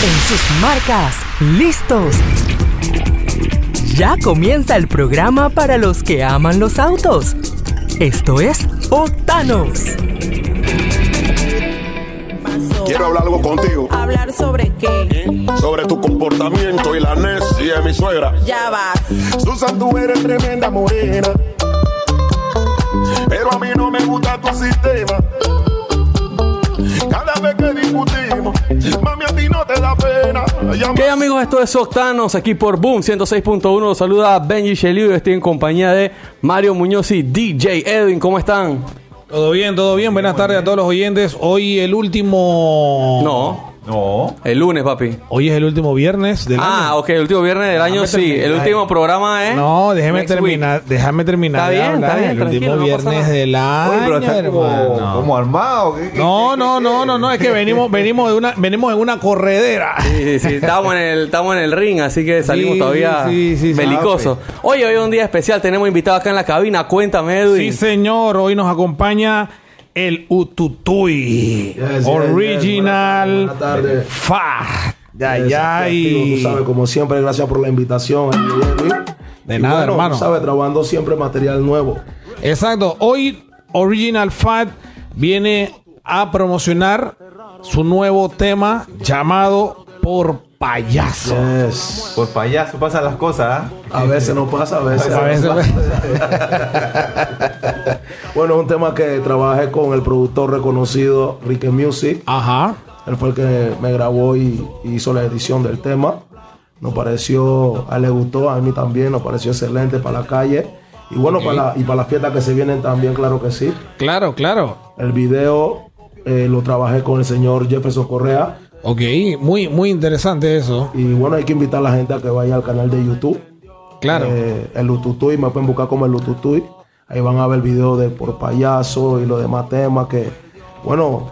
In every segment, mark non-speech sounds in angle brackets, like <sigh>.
En sus marcas, listos. Ya comienza el programa para los que aman los autos. Esto es Otanos. Quiero hablar algo contigo. ¿Hablar sobre qué? Sobre tu comportamiento y la necia de mi suegra. Ya vas. Susan, tú eres tremenda morena. Pero a mí no me gusta tu sistema. Cada vez que discutimos, mami, a ti no ¿Qué amigos? Esto es Octanos aquí por Boom 106.1. Los saluda Benji Sheliu. Estoy en compañía de Mario Muñoz y DJ Edwin. ¿Cómo están? Todo bien, todo bien. Buenas tardes a todos los oyentes. Hoy el último. No, No. el lunes, papi. Hoy es el último viernes del Ah, año. ok, el último viernes del año sí. El último programa es. No, déjeme Next terminar. Déjame terminar. Está de bien, hablar. está bien, El tranquilo, último no pasa viernes nada. del año, Oye, pero está como, hermano. como armado. ¿qué- qué- No, qué- no, no, no, no. Es que venimos, <laughs> venimos de una, venimos en una corredera. Sí, sí, sí, estamos en el, estamos en el ring, así que salimos Sí, todavía sí, belicosos. Oye, hoy es un día especial, tenemos invitado acá en la cabina. Cuéntame, Edwin. Sí, señor. Hoy nos acompaña el. Yes, yes, Original. yes. Fa. Ya, Yes, ya. activo, Y... Tú sabes, como siempre, gracias por la invitación. Edwin. De Y nada, bueno, hermano. tú sabes, trabajando siempre material nuevo. Exacto. Hoy Original Fat viene a promocionar su nuevo tema llamado Por Payaso. Yes. Por payaso pasan las cosas, ¿ah? A veces no pasa, a veces. A veces- <laughs> bueno, es un tema que trabajé con el productor reconocido Ricky Music. Ajá. Él fue el que me grabó y, y hizo la edición del tema. Nos pareció, a él le gustó, a mí también, nos pareció excelente para la calle. Y bueno, para la- y para las fiestas que se vienen también, claro que sí. Claro, claro. El video eh, lo trabajé con el señor Jefferson Correa. Ok, muy, muy interesante eso. Y bueno, hay que invitar a la gente a que vaya al canal de YouTube. Claro. Eh, el Lututuy, me pueden buscar como el Lututuy. Ahí van a ver videos de Por Payaso y los demás temas que, bueno,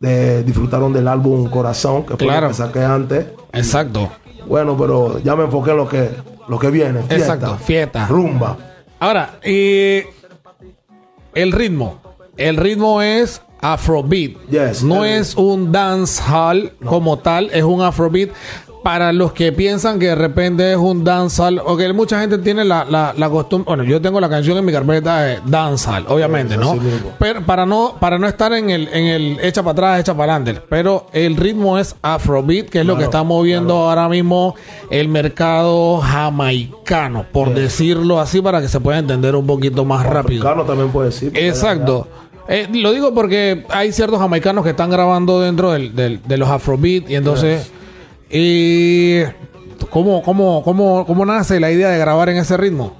de- disfrutaron del álbum Corazón, que fue Claro. lo que saqué antes. Exacto. Bueno, pero ya me enfoqué en lo que, lo que viene. Fiesta, Exacto, fiesta. Rumba. Ahora, eh, el ritmo. El ritmo es Afrobeat. Yes, no es un dancehall como tal, es un Afrobeat. Para los que piensan que de repente es un dancehall, o que mucha gente tiene la, la, la costumbre. Bueno, yo tengo la canción en mi carpeta de dancehall, obviamente, ¿no? Pero para no, para no estar en el, en el echa para atrás, echa para adelante. Pero el ritmo es Afrobeat, que es lo que está moviendo ahora mismo el mercado jamaicano, por decirlo así, para que se pueda entender un poquito más rápido. Africano también puede decir. Exacto. Eh, lo digo porque hay ciertos jamaicanos que están grabando dentro del- del- de los Afrobeat y entonces... Y ¿cómo, cómo, cómo, ¿Cómo nace la idea de grabar en ese ritmo?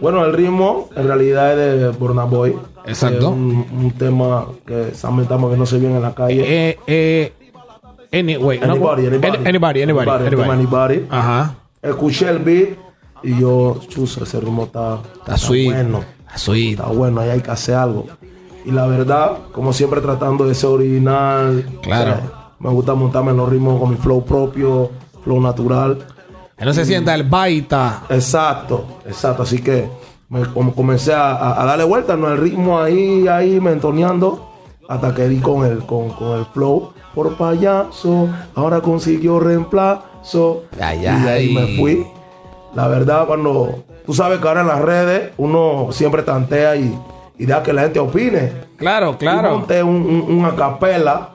Bueno, el ritmo en realidad es de Burna Boy. Exacto. Un, un tema que lamentamos que no se viene en la calle. Eh, eh, anyway, ¿no? Anybody, anybody. Any- anybody, anybody. Ajá. Escuché el beat y yo, chuzo, ese ritmo está, Está bueno. Está bueno, ahí hay que hacer algo. Y la verdad, como siempre tratando de ser original. Claro. eh, me gusta montarme en los ritmos con mi flow propio, flow natural. Que no se sienta el baita. Exacto, exacto. Así que me, como comencé a, darle vuelta, ¿no? El ritmo ahí, ahí, mentoneando, hasta que di con el, con, con el flow. Por payaso, ahora consiguió reemplazo. Ay, y de ahí ay. me fui. La verdad, cuando tú sabes que ahora en las redes uno siempre tantea y, y deja que la gente opine. Claro, Y claro. monté un, un, una capela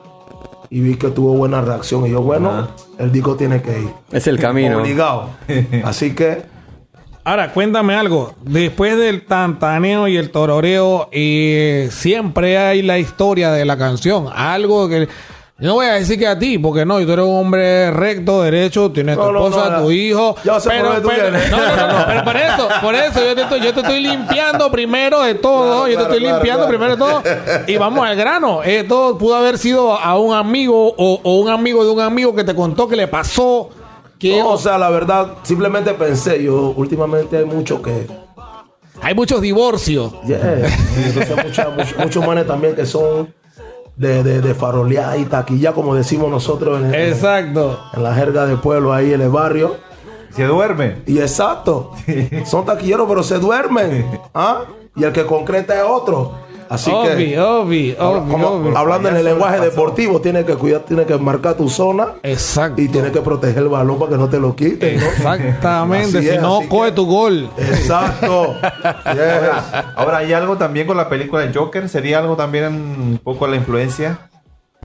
y vi que tuvo buena reacción. Y yo, bueno, el disco tiene que ir. Es el camino. Obligado. <laughs> Así que Ahora, cuéntame algo. Después del tantaneo y el tororeo, eh, siempre hay la historia de la canción. Algo que... No voy a decir que a ti, porque no, tú eres un hombre recto, derecho, tienes tu No, no, esposa, no, tu hijo. Ya sé por pero, dónde tú pero- no, no, no, no, pero por eso, por eso yo te estoy, yo te estoy limpiando primero de todo, Claro, yo te claro, estoy claro, limpiando primero de todo. Y vamos al grano. Esto pudo haber sido a un amigo o, o un amigo de un amigo que te contó que le pasó. Que, No, o sea, la verdad, simplemente pensé, yo últimamente hay mucho que... hay muchos divorcios. Yeah. Y entonces mucha- mucho- muchos manes también que son de, de, de farolear y taquilla, como decimos nosotros en, Exacto. en la jerga del pueblo ahí en el barrio. Se duerme. Y exacto, son taquilleros pero se duermen. ¿ah? Y el que concreta es otro. Así Obvi, que, obvi, habla- obvi, como- obvi. hablando en el lenguaje deportivo, tienes que cuidar, tienes que marcar tu zona Exacto. y tienes que proteger el balón para que no te lo quiten. ¿no? Exactamente. Si no, coge que- tu gol. Exacto. <laughs> Yes. Ahora, ¿hay algo también con la película de Joker? ¿Sería algo también un poco la influencia?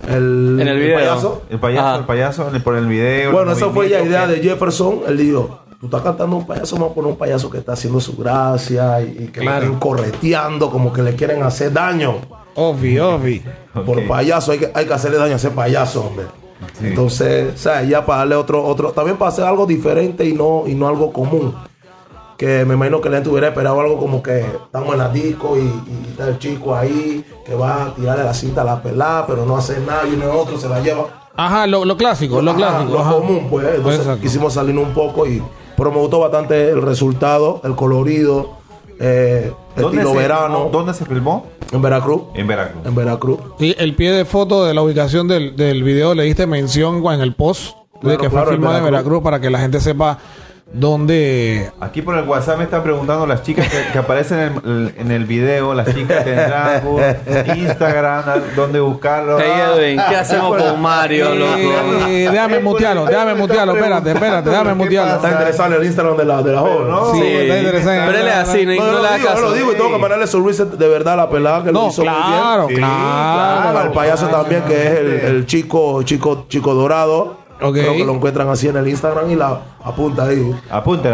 El, En el video. payaso. El payaso, Ajá. el payaso el- por el video. Bueno, el esa fue ya movimiento, idea de Jefferson. Él dijo, tú estás cantando un payaso, vamos a poner un payaso que está haciendo su gracia y, y que Claro. lo estén correteando, como que le quieren hacer daño. Obvi, obvi. Por payaso, hay que, hay que hacerle daño a ese payaso, hombre. Sí. Entonces, o sea, ya para darle otro, otro, también para hacer algo diferente y no, y no algo común. Que me imagino que la gente hubiera esperado algo como que estamos en la disco y, y está el chico ahí que va a tirarle la cinta a la pelada, pero no hace nada y uno y otro se la lleva. Ajá, lo, lo clásico, lo Ajá, clásico. lo ajá. común, pues. Entonces Exacto. quisimos salirnos un poco y. Pero me gustó bastante el resultado, el colorido, eh, ¿Dónde estilo se, verano. ¿Dónde se filmó? En Veracruz. En Veracruz. En Veracruz. Y el pie de foto de la ubicación del, del video le diste mención en el post de Claro, que fue claro, en filmado en Veracruz. Veracruz para que la gente sepa dónde. Aquí por el WhatsApp me están preguntando las chicas que, que aparecen en el, en el video, las chicas tendrán un Instagram, dónde buscarlo. Hey, Edwin, ¿qué hacemos con Mario, loco? Eh, déjame mutearlo, déjame mutearlo, espérate, espérate, déjame mutearlo. Está interesante el Instagram de la, de la joven. no, Sí, Sí. está interesante. Pero él es así, no, No, no le lo digo, yo caso. lo digo y tengo que mandarle su reset de verdad a la pelada que lo No, hizo claro, muy bien. claro. Al payaso también, que es el, el chico, chico, chico dorado. Creo que lo encuentran así en el Instagram y la apunta ahí.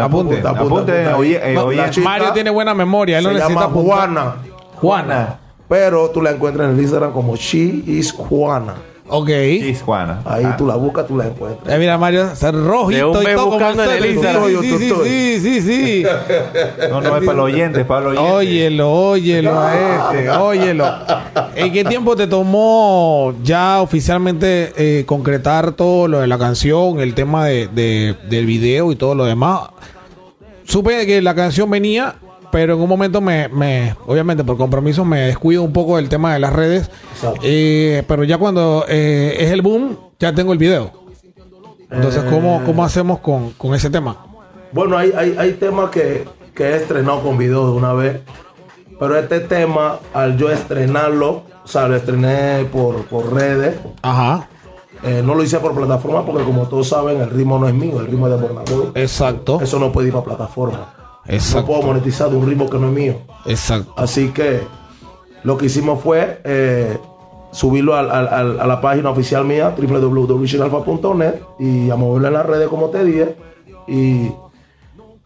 Apunten, apunten, Apunta, oye- eh, oye- Mario tiene buena memoria, él no se necesita llama apuntar. Juana. Juana. Pero tú la encuentras en el Instagram como She is Juana. Ok. Chis, Juana. Ahí Ah. tú la buscas, tú la encuentras. Eh, mira, Mario, ser rojito De un y todo como buscando en el. Instagram. Sí, sí, sí, sí, sí, sí. <laughs> No, no, es para los oyentes, es para los oyentes. Óyelo, óyelo a este, <laughs> óyelo. ¿En qué tiempo te tomó ya oficialmente eh, concretar todo lo de la canción, el tema de, de- del video y todo lo demás? Supe que la canción venía, pero en un momento me, me obviamente por compromiso me descuido un poco del tema de las redes. Eh, pero ya cuando eh, es el boom, ya tengo el video. Entonces, ¿cómo, cómo hacemos con, con ese tema? Bueno, hay, hay, hay temas que, que he estrenado con video de una vez. Pero este tema, al yo estrenarlo, o sea, lo estrené por, por redes. Ajá, Eh, no lo hice por plataforma porque, como todos saben, el ritmo no es mío, el ritmo es de Bornaboy. exacto, Eso no puede ir para plataforma. No puedo monetizar de un ritmo que no es mío. exacto. Así que lo que hicimos fue eh, subirlo al- al- al- a la página oficial mía, www.alfa.net, y a moverlo en las redes, como te dije. Y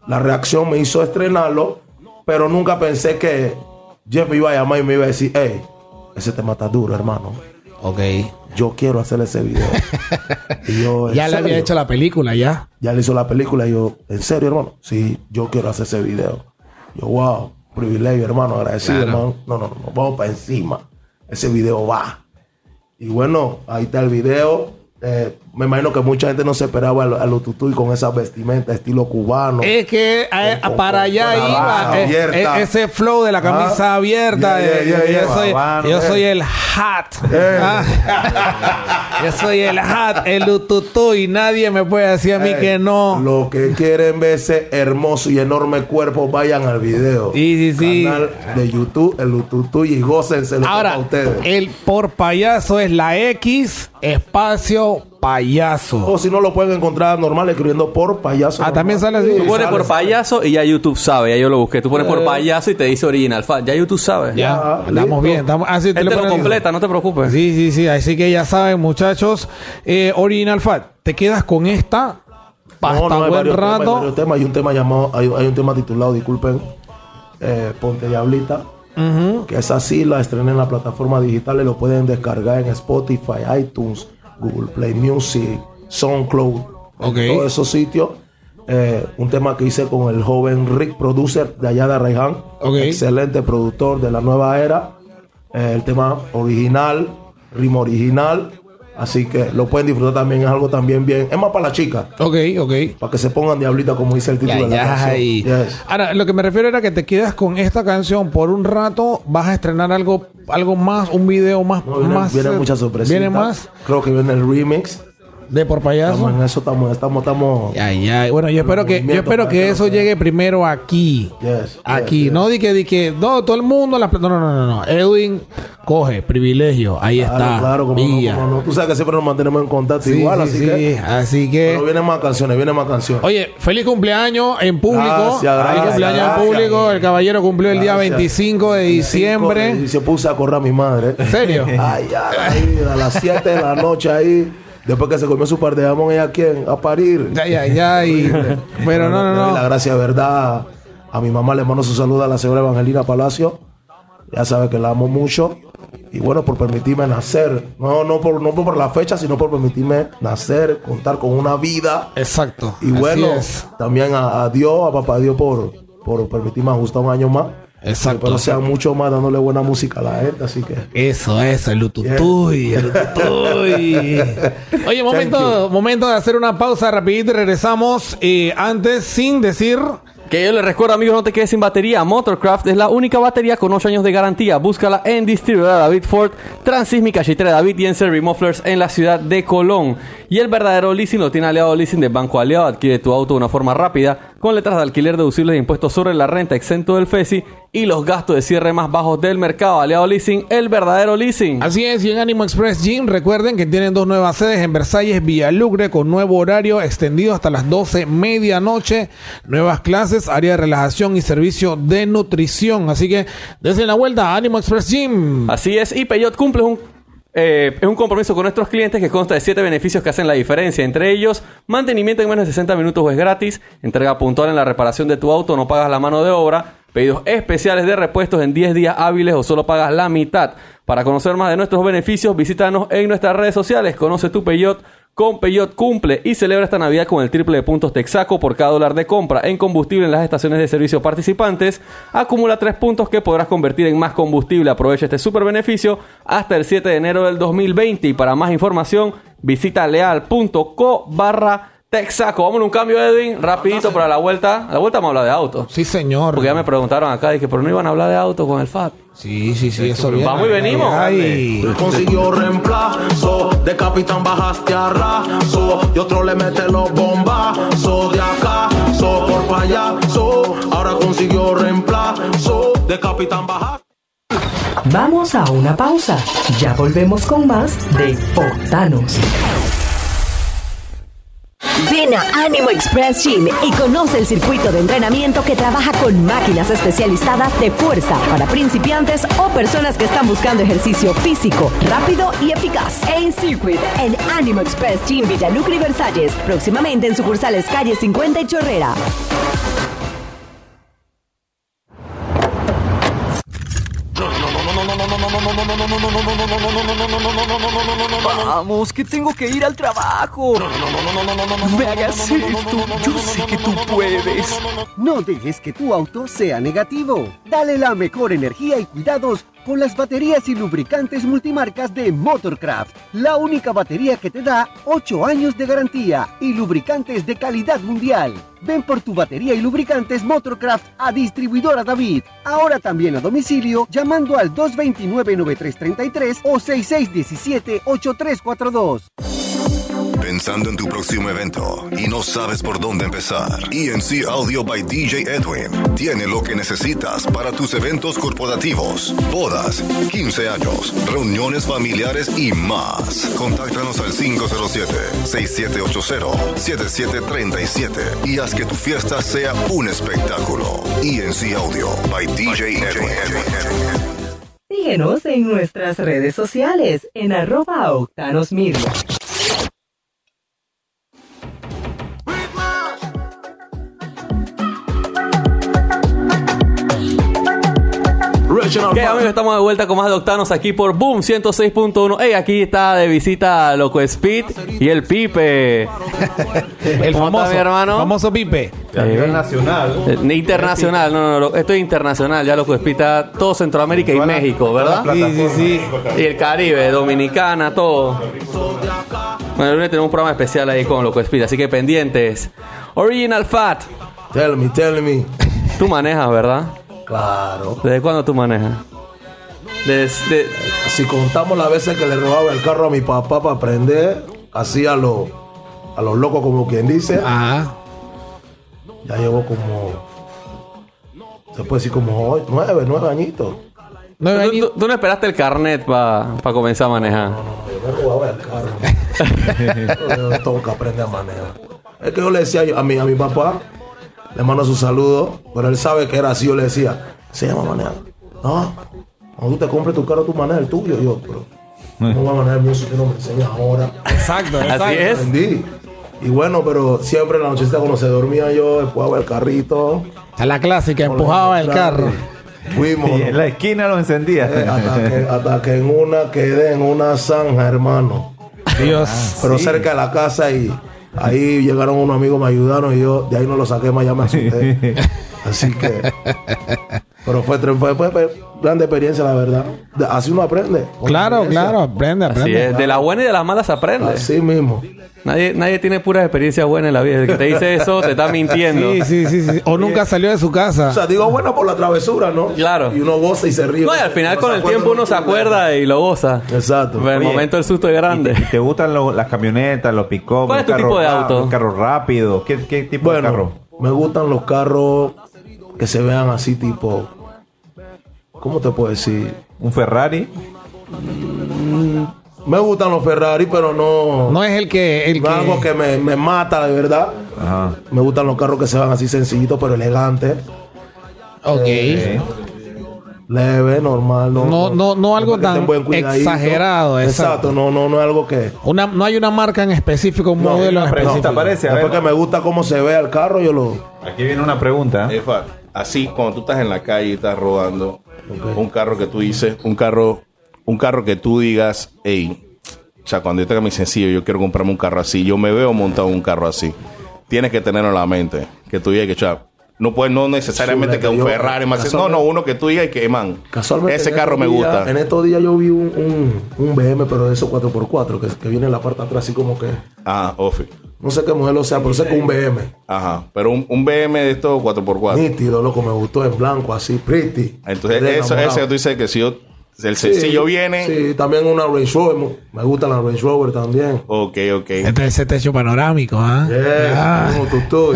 la reacción me hizo estrenarlo, pero nunca pensé que Jeff me iba a llamar y me iba a decir, hey, ese tema está duro, hermano. Ok. Yo quiero hacer ese video. <laughs> y yo, ¿en Ya le había hecho la película, ya. ya le hizo la película y yo, ¿en serio, hermano? Sí, yo quiero hacer ese video. Yo, wow, privilegio, hermano, agradecido, hermano. No, no, no, vamos para encima. Ese video va. Y bueno, ahí está el video. Eh, me imagino que mucha gente no se esperaba al, al Ututuy con esa vestimenta estilo cubano. Es que eh, Con- para allá iba eh, abierta. eh, ese flow de la camisa Ah. abierta. Yeah, yeah, yeah, yeah. Yo, soy, Habano, yo soy el hat. Ah. <laughs> yo soy el hat, el ututu y nadie me puede decir a mí que no. Lo que quieren ver ese hermoso y enorme cuerpo, vayan al video. Sí, sí, sí. Canal de YouTube, el Ututuy, y gócense lo Ahora, a ustedes. el por payaso es la X espacio payaso. O si no lo pueden encontrar normal escribiendo por payaso. Ah, también sale así. Tú pones por payaso y ya YouTube sabe, ya yo lo busqué. Tú pones por payaso y te dice original. Fa- Ya YouTube sabe. Ya, andamos listo. bien. Estamos, ah, sí, tú Él le te lo completa, no te preocupes. Sí, sí, sí. Así que ya saben, muchachos. Eh, Original Fat, ¿te quedas con esta? Hasta No, no, hay buen varios temas, hay rato. varios temas. Hay un tema llamado, hay, hay un tema titulado, disculpen, eh, Ponte Diablita, que es así, la estrené en la plataforma digital y lo pueden descargar en Spotify, iTunes, Google Play Music, SoundCloud, todos esos sitios. Eh, un tema que hice con el joven Rick Producer de allá de Ok. excelente productor de la nueva era. Eh, el tema original, ritmo original. Así que lo pueden disfrutar también, es algo también bien. Es más para la chica. Ok, ok. Para que se pongan diablita, como dice el título de la canción. Yes. Ahora, lo que me refiero era que te quedas con esta canción por un rato, vas a estrenar algo, algo más, un video más, No, vienen, más. vienen eh, muchas sorpresas. Viene más. Creo que viene el remix De por payaso. Estamos en eso, estamos, estamos, estamos. Ay, ay. Bueno, yo espero que, yo espero que eso llegue primero aquí. Yes, Aquí, yes, no di que, di que, no, todo el mundo, las- no, no, no, no. Edwin coge, privilegio, ahí Claro, está. claro, como no, Mía. como no. Tú sabes que siempre nos mantenemos en contacto Sí, igual, sí, así sí. que. Así que. Pero vienen más canciones, vienen más canciones. Oye, feliz cumpleaños en público. Gracias, feliz gracias, cumpleaños gracias. en público. El caballero cumplió el día Gracias. 25 de diciembre. Y se puso a correr a mi madre. ¿En serio? Ay, ay, ay, a las 7 de la noche ahí. Después que se comió su par de jamón, ¿ella quién? A parir. Ya, ya, ya. y- <laughs> pero no, doy no, la no. gracia verdad. A mi mamá le mando su saludo a la señora Evangelina Palacio. Ya sabe que la amo mucho. Y bueno, por permitirme nacer. No, no, por, no por la fecha, sino por permitirme nacer, contar con una vida. Exacto. Y bueno, también a, a Dios, a papá Dios por, por permitirme ajustar un año más. Exacto. Pero sea mucho más dándole buena música a la gente, así que. Eso, eso, el lututuy, el lututuy. <laughs> Oye, momento, momento de hacer una pausa rapidito y regresamos. Eh, antes, sin decir... Que yo les recuerdo, amigos, no te quedes sin batería. Motorcraft es la única batería con 8 años de garantía. Búscala en distribuidora David Ford, Transísmica, Chitre David y en Servi Mufflers en la ciudad de Colón. Y el verdadero leasing lo tiene Aliado Leasing de Banco Aliado. Adquiere tu auto de una forma rápida, con letras de alquiler deducibles de impuestos sobre la renta exento del FESI y los gastos de cierre más bajos del mercado. Aliado Leasing, el verdadero leasing. Así es, y en Animo Express Gym, recuerden que tienen dos nuevas sedes en Versalles, Villalucre, con nuevo horario extendido hasta las 12 medianoche. Nuevas clases, área de relajación y servicio de nutrición. Así que, desde la vuelta a Animo Express Gym. Así es, y Peyot cumple un, eh, es un compromiso con nuestros clientes que consta de 7 beneficios que hacen la diferencia. Entre ellos, mantenimiento en menos de 60 minutos o es gratis, entrega puntual en la reparación de tu auto, no pagas la mano de obra, pedidos especiales de repuestos en 10 días hábiles o solo pagas la mitad. Para conocer más de nuestros beneficios, visítanos en nuestras redes sociales. Conoce tu Peyot. Con Peyot cumple y celebra esta Navidad con el triple de puntos Texaco por cada dólar de compra en combustible en las estaciones de servicio participantes. Acumula 3 puntos que podrás convertir en más combustible. Aprovecha este super beneficio hasta el 7 de enero del 2020 y para más información visita leal.co barra Texaco. Vámonos un cambio, Edwin, rapidito para la vuelta. A la vuelta vamos a hablar de auto. Sí, señor. Porque ya me preguntaron acá, dije, pero no iban a hablar de auto con el FAT. Sí, sí, sí, eso viene. Vamos y venimos. Ay. Consiguió reemplazo, de capitán bajaste a raso, y otro le mete los bombazos de acá, so por payaso, ahora consiguió reemplazo, de capitán bajaste. Vamos a una pausa. Ya volvemos con más de Octanos. Ven a Animo Express Gym y conoce el circuito de entrenamiento que trabaja con máquinas especializadas de fuerza para principiantes o personas que están buscando ejercicio físico, rápido y eficaz. En Circuit, en Animo Express Gym Villalucre y Versalles, próximamente en sucursales calle 50 y Chorrera. Vamos, que tengo que ir al trabajo. No me hagas esto. Yo sé que tú puedes. No dejes que tu auto sea negativo. Dale la mejor energía y cuidados con las baterías y lubricantes multimarcas de Motorcraft. La única batería que te da 8 años de garantía y lubricantes de calidad mundial. Ven por tu batería y lubricantes Motorcraft a distribuidora David. Ahora también a domicilio llamando al 229-9333 o 6617-8342. Pensando en tu próximo evento y no sabes por dónde empezar. ENC Audio by DJ Edwin tiene lo que necesitas para tus eventos corporativos, bodas, 15 años, reuniones familiares y más. Contáctanos al 507-6780-7737 y haz que tu fiesta sea un espectáculo. ENC Audio by DJ Edwin. Síguenos en nuestras redes sociales en arroba Octanos Media. Ok, amigos, estamos de vuelta con más de Octanos aquí por Boom 106.1. Hey, aquí está de visita Loco Speed y el Pipe. El ¿Cómo famoso, está, mi hermano? famoso Pipe. A nivel nacional. Eh, internacional, no, no, no, esto es internacional, ya Loco Speed está todo Centroamérica y México, ¿verdad? Sí, sí, sí. Y el Caribe, Dominicana, todo. Bueno, el lunes tenemos un programa especial ahí con Loco Speed, así que pendientes. Original Fat, Tell me, tell me. tú manejas, ¿verdad? Claro. ¿Desde cuándo tú manejas? Desde... Si contamos las veces que le robaba el carro a mi papá para aprender, hacía los a los locos, como quien dice. Ajá. Ya llevo como, se puede decir como nueve, nueve añitos. No, ¿Tú, tú- tú no esperaste el carnet para comenzar a manejar. Yo me robaba el carro. <laughs> Yo tengo que aprender a manejar. Es que yo le decía yo- a mi, a mi papá, le mando su saludo, pero él sabe que era así. Yo le decía, se llama manejar. No, cuando tú te compres tu carro, tú manejas el tuyo. Yo, pero no voy a manejar el mío si tú no me enseñas ahora. Exacto, <laughs> exacto. Así es. Aprendí. Y bueno, pero siempre en la nochecita cuando se dormía yo, empujaba el carrito. A la clásica, empujaba el carro. Fuimos. Y en la esquina lo encendía. Eh, hasta, que, hasta que en una quedé en una zanja, hermano. Dios. Pero cerca de la casa y ahí llegaron unos amigos, me ayudaron y yo de ahí no lo saqué más, ya me asusté. <laughs> Así que. Pero fue, fue, fue, fue grande experiencia, la verdad. De- Así uno aprende. Claro, claro, aprende, Así aprende. De las buenas y de las malas se aprende. Así mismo. Nadie, nadie tiene puras experiencias buenas en la vida. El que te dice eso te está mintiendo. Sí, sí, sí, sí. O nunca salió de su O casa. sea, digo bueno por la travesura, ¿no? Claro. Y uno goza y se ríe. No, y al final Uno con el tiempo uno un se acuerda y lo goza. Exacto. Pero el momento del susto es grande. ¿Y te gustan lo- las camionetas, los pick-up? ¿Cuál es tu tipo de carros auto? los carros rápidos? ¿Qué, qué tipo de carro? Bueno, me gustan los carros que se vean así tipo... ¿Cómo te puedo decir? ¿Un Ferrari? Me gustan los Ferrari, pero no... No es el que. El no es algo que... que me, me mata, de verdad. Ajá. Me gustan los carros que se van así sencillitos, pero elegantes. Ok. Eh, Leve, normal. No, No, no, no algo tan exagerado, exacto. Exacto, no, no, no es algo que... Una, no hay una marca en específico, un No, modelo en específico. aparece. a Después ver. que me gusta cómo se ve el carro, yo lo... Aquí viene una pregunta. Efa, así cuando tú estás en la calle y estás rodando un carro que tú dices, un carro, un carro que tú digas, hey, o sea, cuando yo tenga mi sencillo, yo quiero comprarme un carro así, yo me veo montado en un carro así. Tienes que tenerlo en la mente, que tú digas que, o sea, no puedes, no necesariamente Chula, que que un yo- Ferrari, más, no, no, uno que tú digas que, man, Casualmente ese carro me días- gusta. En estos días yo vi un, un, un BM, pero de esos 4x4, que, que viene en la parte de atrás así como que... Ajá, Ofi. No sé qué modelo sea, pero sé que un BM. Ajá, pero un, un BM de estos 4x4. Nítido, loco, me gustó en blanco, así, pretty. Entonces, eso, que tú dices que si yo, el Sí, sencillo viene, Sí, también una Range Rover. Me gusta la Range Rover también. ok, ok. Este es ese techo panorámico, ¿ah? Yeah, Ah. como tú, tú.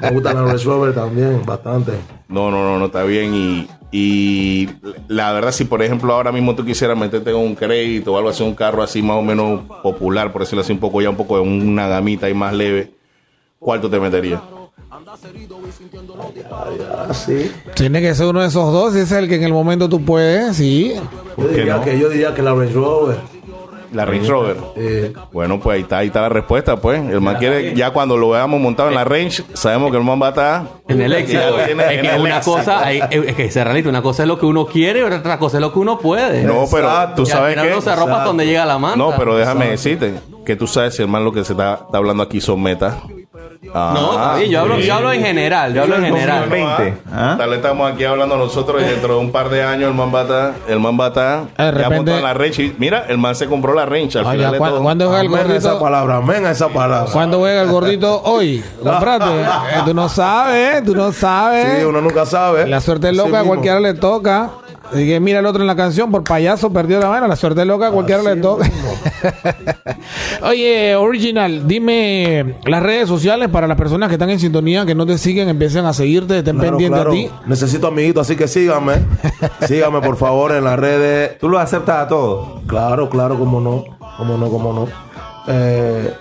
Me gusta la Range Rover también, bastante. No, no, no, no está bien. Y, y la verdad, si por ejemplo ahora mismo tú quisieras meterte en un crédito o algo así, un carro así más o menos popular, por decirlo así, un poco ya un poco de una gamita y más leve, ¿cuál tú te meterías? Así. Tiene que ser uno de esos dos, es el que en el momento tú puedes, sí. Yo diría, no? que, yo diría que la Range Rover. La Range Rover. Eh, Bueno, pues ahí está, ahí está la respuesta, pues. El man quiere, ya cuando lo veamos montado en la Range, sabemos que el man va a estar En el éxito. Es en que el una éxito. cosa, hay- es que se realita, una cosa es lo que uno quiere y otra cosa es lo que uno puede. No, pero Exacto. tú sabes que. uno se arropa donde llega la manta. No, pero déjame decirte que tú sabes si el man lo que se está, está hablando aquí son metas. No, Ah, bien, yo hablo, yo hablo en general, yo hablo en general. 2020. ¿ah? Tal vez estamos aquí hablando nosotros y dentro de un par de años el man va a estar, el man va a estar De repente- la. Y mira, el man se compró la range al final de ¿cuándo, todo. ¿cuándo juega el a esa gordito? palabra, amén esa palabra. ¿Cuándo juega el gordito hoy? Comprate. <laughs> Eh, tú no sabes, tú no sabes. Sí, uno nunca sabe. La suerte es loca, a cualquiera le toca. Así que mira el otro en la canción, por payaso perdió la mano. La suerte loca, cualquiera le toca. <laughs> Oye, Original, dime las redes sociales para las personas que están en sintonía, que no te siguen, empiecen a seguirte, estén Claro, pendientes claro. a ti. Necesito amiguitos, así que síganme. <laughs> síganme, por favor, en las redes. ¿Tú lo aceptas a todos? Claro, claro, cómo no. Cómo no, cómo no. Eh,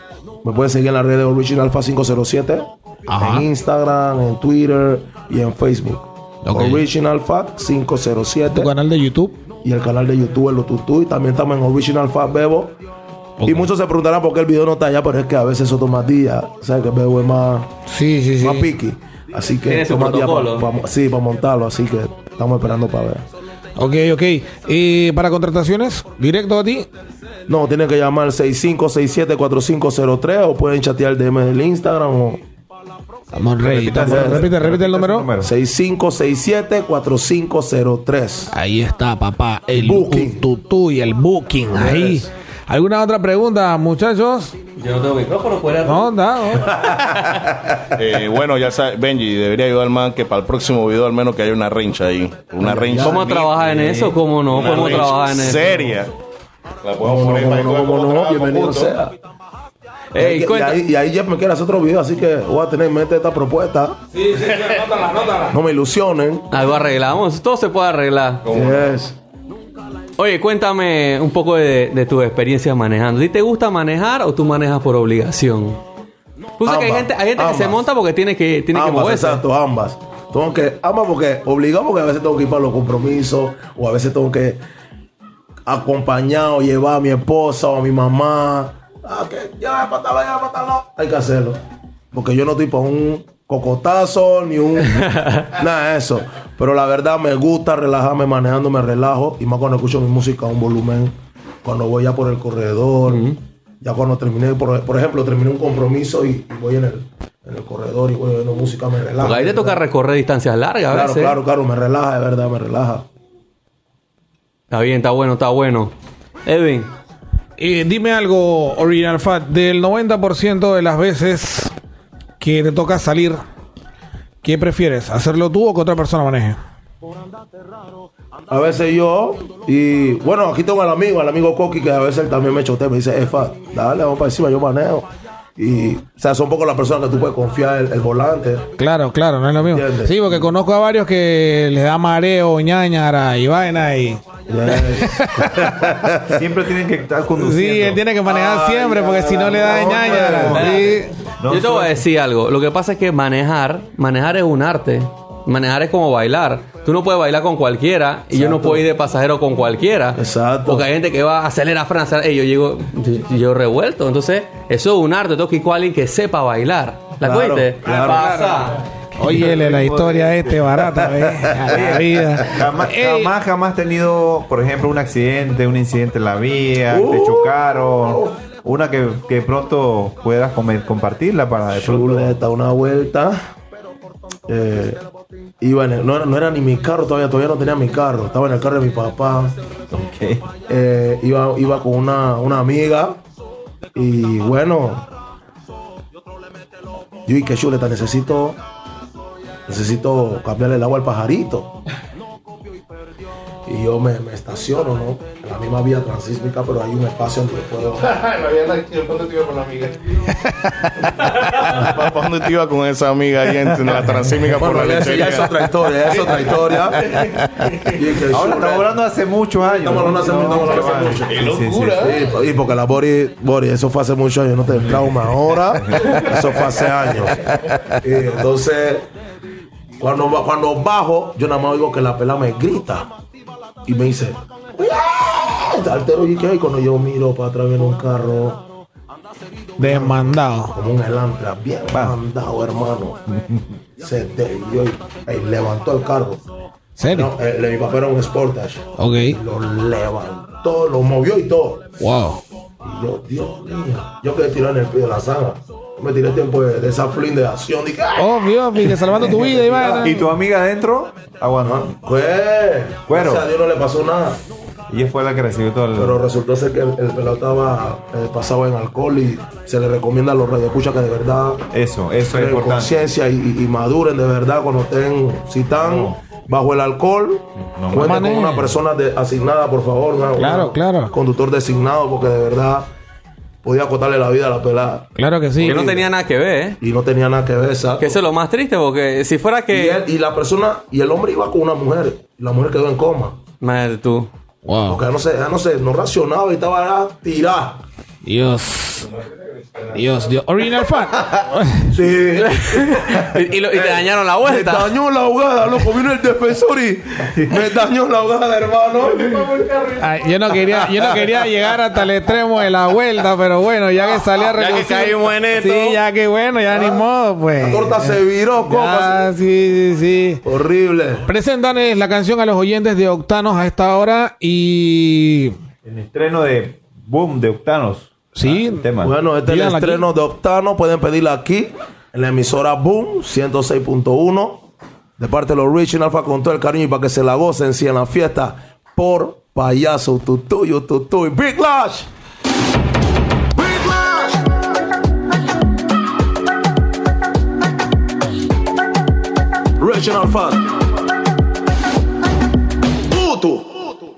me pueden seguir en las redes Original Alpha 507. Ajá. En Instagram, en Twitter y en Facebook. Original Fat 507. Tu canal de YouTube. y el canal de YouTube El Tutu y también estamos en Original Fat Bebo. Y muchos se preguntarán por qué el video no está allá, pero es que a veces eso toma días. ¿Sabes que Bebo es más, Sí, sí, sí. más piqui? Así que toma días protocolo. pa- pa- sí, para montarlo. Así que estamos esperando para ver. Ok, ok. Y para contrataciones, directo a ti. No, tienen que llamar al 6567-4503 o pueden chatear DM del Instagram o Ready. Repite, repite el número. 6567-4503. Ahí está, papá. El Booking. tutú y el booking. Ahí. ¿Alguna otra pregunta, muchachos? Yo no tengo micrófono, fuera. No, no. <laughs> Eh, bueno, ya sabes, Benji, debería ayudar al man que para el próximo video al menos que haya una range ahí. Una. ¿Cómo trabajas en eso? ¿Cómo no? ¿Cómo trabajas en eso? Seria. La podemos ¿Cómo no, poner para cómo no, no? Bienvenido sea. Y Ey, ahí- y, ahí, y ahí Jeff me quiere hacer otro video, así que voy a tener en mente esta propuesta. Sí, sí, sí, anótala, anótala. No me ilusionen. Algo arreglamos. Todo se puede arreglar. Yes. Oye, cuéntame un poco de, de tu experiencia manejando. ¿A ti te gusta manejar o tú manejas por obligación? Tú sabes que hay gente, hay gente que se monta porque tiene que, tiene que ambas, moverse. exacto, ambas. Tengo que, ambas porque obligado porque a veces tengo que ir para los compromisos o a veces tengo que acompañar o llevar a mi esposa o a mi mamá. Ah, que ya para ya para tal, no. Hay que hacerlo. Porque yo no estoy para un cocotazo ni un <laughs> nada de eso. Pero la verdad me gusta relajarme manejando, me relajo y más cuando escucho mi música a un volumen. Cuando voy ya por el corredor, ya cuando terminé, por, por ejemplo, terminé un compromiso y, y voy en el, en el corredor y voy oyendo música, me relaja. Porque ahí te toca recorrer distancias largas a Claro, veces. claro, claro, me relaja, de verdad, me relaja. Está bien, está bueno, está bueno. Edwin, Eh, dime algo, Original Fat. Del 90% de las veces que te toca salir, ¿qué prefieres? ¿Hacerlo tú o que otra persona maneje? A veces yo, y bueno, aquí tengo al amigo, al amigo Coqui, que a veces él también me chotea, me dice, Efa, dale, vamos para encima, yo manejo. Y, o sea, son poco las personas que tú puedes confiar el, el volante. Claro, claro, no es lo mismo. ¿Entiendes? Sí, porque conozco a varios que les da mareo, ñañara y vaina y... <laughs> Siempre tienen que estar conduciendo. Sí, él tiene que manejar siempre porque si no le da. Sí. No yo te voy a decir algo. Lo que pasa es que manejar, manejar es un arte. Manejar es como bailar. Tú no puedes bailar con cualquiera y yo no puedo ir de pasajero con cualquiera. Exacto. Porque hay gente que va a acelerar, frena, acelerar. Ey, yo llego, yo, yo revuelto. Entonces, eso es un arte. Tengo que ir con alguien que sepa bailar. ¿La Claro, cuente? claro. Pasa. Óyele la historia este barata, ¿ves? A la <laughs> vida. Jamás, jamás, jamás tenido, por ejemplo, un accidente, un incidente en la vía, te Uh. chocaron. Una que, que pronto puedas comer- compartirla para de pronto- Chuleta, una vuelta. Eh, y bueno, no, era- no era ni mi carro todavía, todavía no tenía mi carro. Estaba en el carro de mi papá. Ok. Eh, iba, iba con una, una amiga. Y bueno. Yo y que chuleta, necesito. Necesito cambiarle el agua al pajarito. Y yo me, me estaciono, ¿no? En la misma vía transísmica, pero hay un espacio donde puedo. <laughs> <laughs> ¿Para dónde te iba con esa amiga ahí en la transímica por la ya, ya es otra historia, ya es otra historia. <laughs> Ahora estamos hablando de hace muchos años. Estamos hablando hace- estamos hablando hace mucho. Qué locura. Sí, y porque la Bori, Bori, eso fue hace muchos años, no te trauma ahora, eso fue hace años. Y entonces, cuando, cuando bajo, yo nada más oigo que la pela me grita y me dice, altero y que hay cuando yo miro para atrás viene un carro Desmandado. como un elantra, bien mandado, hermano. <laughs> Se desvió y, y levantó el carro. ¿Serio? No, el de mi papá era un Sportage. Ok. Lo levantó, lo movió y todo. Wow. Y yo, Dios mío, yo quedé tirado en el pie de la sala. Me tiré tiempo de, de esa flin de acción. Dije. Obvio, que salvando tu vida y vaina. ¿Y tu amiga adentro? Aguantó. Pues, Cuero. o sea, a Dios no le pasó nada. Y ella fue la que recibió todo el. Pero resultó ser que el, el pelado estaba eh, pasado en alcohol y se le recomienda a los radioescuchas que de verdad Eso, eso es importante. conciencia y, y- y maduren de verdad cuando estén, si están bajo el alcohol, No cuenten con una persona de- asignada, por favor. una- Claro, una- claro. Conductor designado, porque de verdad podía acotarle la vida a la pelada. Claro que sí. Que no tenía nada que ver, ¿eh? Y no tenía nada que ver, exacto. Que eso es lo más triste, porque si fuera Y, que. él- y la persona, y el hombre iba con una mujer, y la mujer quedó en coma. Madre tú. Wow. Porque ya no sé, ya no sé, no racionaba y estaba ya tirada. Dios. Dios, Dios. Original fan. Sí. y, <laughs> y lo- y te dañaron la Me vuelta. dañó la ahogada, loco. Vino el defensor y me dañó la ahogada, hermano. Ay, yo no quería, yo no quería llegar hasta el extremo de la vuelta, pero bueno, ya que salí a Ya que caímos en esto. Sí, ya que bueno, ya ni modo, pues. La torta se viró, copa. sí, sí, sí. Horrible. Presentan la canción a los oyentes de Octanos a esta hora y El estreno de Boom de Octanos. Sí. Ah, tema. Bueno, este es el aquí. estreno de Octano. Pueden pedirla aquí en la emisora Boom 106.1. De parte de los Rich Alfa con todo el cariño y para que se la gocen si en la fiesta por payaso tutuyo tutuy. Big Lash. Big Lash. Rich Alfa.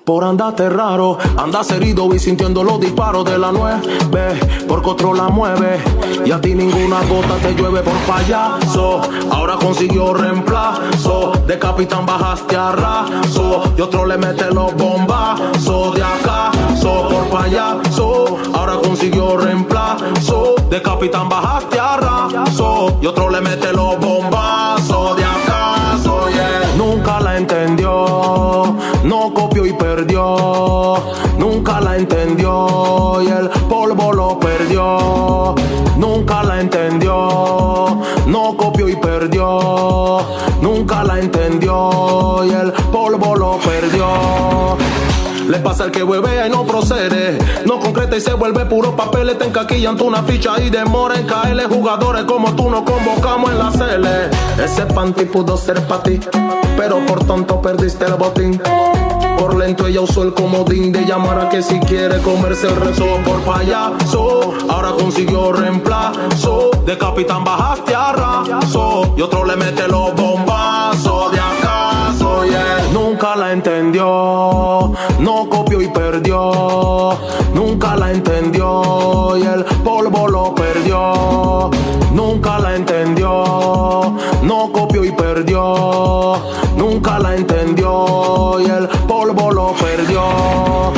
Por andarte raro, andas herido y sintiendo los disparos de la nueve. Porque otro la mueve. Y a ti ninguna gota te llueve por payaso. Ahora consiguió reemplazo. De capitán bajaste a raso. Y otro le mete los bombazos de acá. So, por payaso. Ahora consiguió reemplazo. De capitán bajaste a raso. Y otro le mete los bombazos de acaso. Y el polvo lo perdió. Le pasa al que huevea y no procede. No concreta y se vuelve puro papel. Te encaquillan tú una ficha y demora en caerle. Jugadores como tú no convocamos en la cele. Ese panty pudo ser para ti. Pero por tonto perdiste el botín. Por lento ella usó el comodín de llamar a que si quiere comerse el rezo por payaso. Ahora consiguió reemplazo. De capitán bajaste a raso. Y otro le mete los bombazos de acaso. Nunca la entendió. No copió y perdió. Nunca la entendió. Y el polvo lo perdió. Nunca la entendió. No copió y perdió. Nunca la entendió. Y el polvo lo perdió.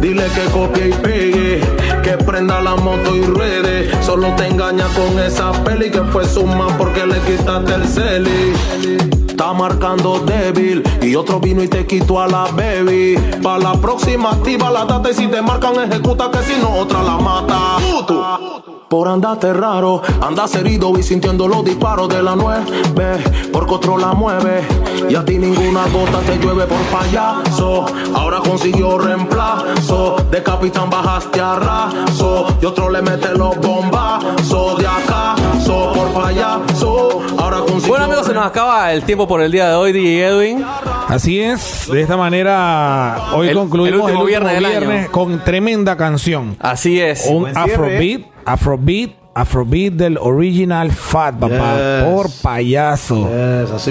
Dile que copie y pegue, que prenda la moto y ruede. Solo te engaña con esa peli que fue suma porque le quitaste el celi. Está marcando débil y otro vino y te quitó a la baby. Pa' la próxima activa la data y si te marcan ejecuta que si no otra la mata. Por andarte raro, andas herido y sintiendo los disparos de la nueve. Porque otro la mueve y a ti ninguna gota te llueve por payaso. Ahora consiguió reemplazo. De capitán bajaste a raso. Y otro le mete los bombazos nos acaba el tiempo por el día de hoy, DJ Edwin. Así es, de esta manera hoy El- concluimos el último viernes del año. con tremenda canción. Así es. Un. Afrobeat, Afrobeat, Afrobeat del original Fat, papá, Yes. por payaso.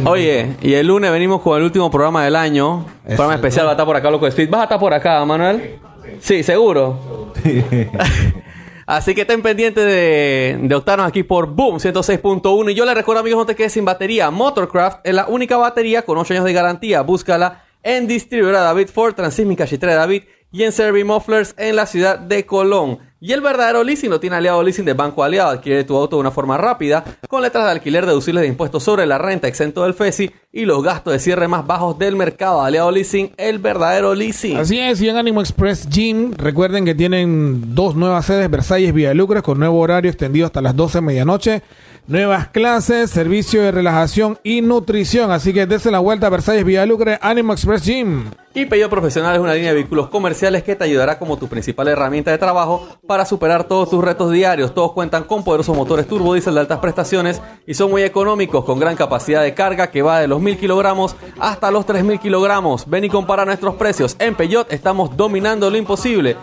Oye, y el lunes venimos con el último programa del año. Programa especial, va a estar por acá, Loco Street. ¿Vas a estar por acá, Manuel? Sí, seguro. <laughs> Así que estén pendientes de, de aquí por Boom 106.1. Y yo les recuerdo, amigos, no te quedes sin batería. Motorcraft es la única batería con 8 años de garantía. Búscala en distribuidora David Ford, Transísmica Chitre David y en Servi Mufflers en la ciudad de Colón. Y el verdadero leasing lo tiene Aliado Leasing de Banco Aliado. Adquiere tu auto de una forma rápida, con letras de alquiler deducibles de impuestos sobre la renta, exento del FESI y los gastos de cierre más bajos del mercado. Aliado Leasing, el verdadero leasing. Así es, y en Animo Express Gym, recuerden que tienen dos nuevas sedes, Versalles Villa Lucres, con nuevo horario extendido hasta las 12 de medianoche. Nuevas clases, servicio de relajación y nutrición. Así que dense la vuelta a Versalles Villa Lucre, Animo Express Gym. Y Peugeot Profesional es una línea de vehículos comerciales que te ayudará como tu principal herramienta de trabajo para superar todos tus retos diarios. Todos cuentan con poderosos motores turbo diésel de altas prestaciones y son muy económicos con gran capacidad de carga que va de los 1000 kilogramos hasta los 3000 kilogramos. Ven y compara nuestros precios. En Peugeot estamos dominando lo imposible.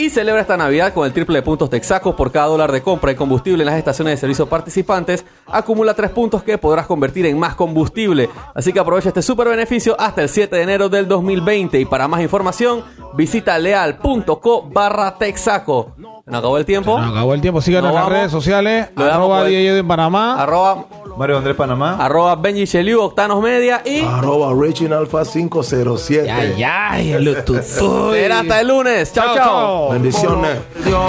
Y celebra esta Navidad con el triple de puntos Texaco por cada dólar de compra de combustible en las estaciones de servicio participantes. Acumula tres puntos que podrás convertir en más combustible. Así que aprovecha este super beneficio hasta el 7 de enero del 2020. Y para más información, visita leal.co barra Texaco. ¿Se nos acabó el tiempo? Nos acabó el tiempo. Síganos Nos en las vamos. redes sociales. Lo Arroba por el- DJ en Panamá. Arroba, Mario Andrés Panamá. arroba Benji Cheliu, Octanos Media y... Arroba Raging Alpha 507. Ay, ay, el. Será hasta el lunes. Chao, chao. Bendiciones. Dios.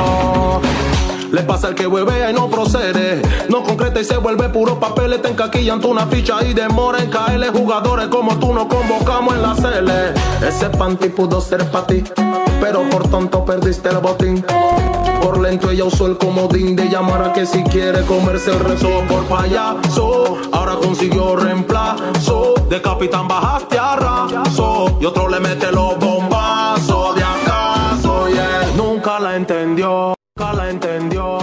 Le pasa al que huevea y no procede. No concreta y se vuelve puro papel. Te encaquillan tú una ficha y demora en caerle. Jugadores como tú no convocamos en la cele. Ese panty pudo ser para ti. Pero por tonto perdiste el botín. Por lento ella usó el comodín de llamar a que si quiere comerse el rezo por payaso. Ahora consiguió reemplazo. De capitán bajaste a raso. Y otro le mete los bombazos de acaso. Yeah. Nunca la entendió. Nunca la entendió.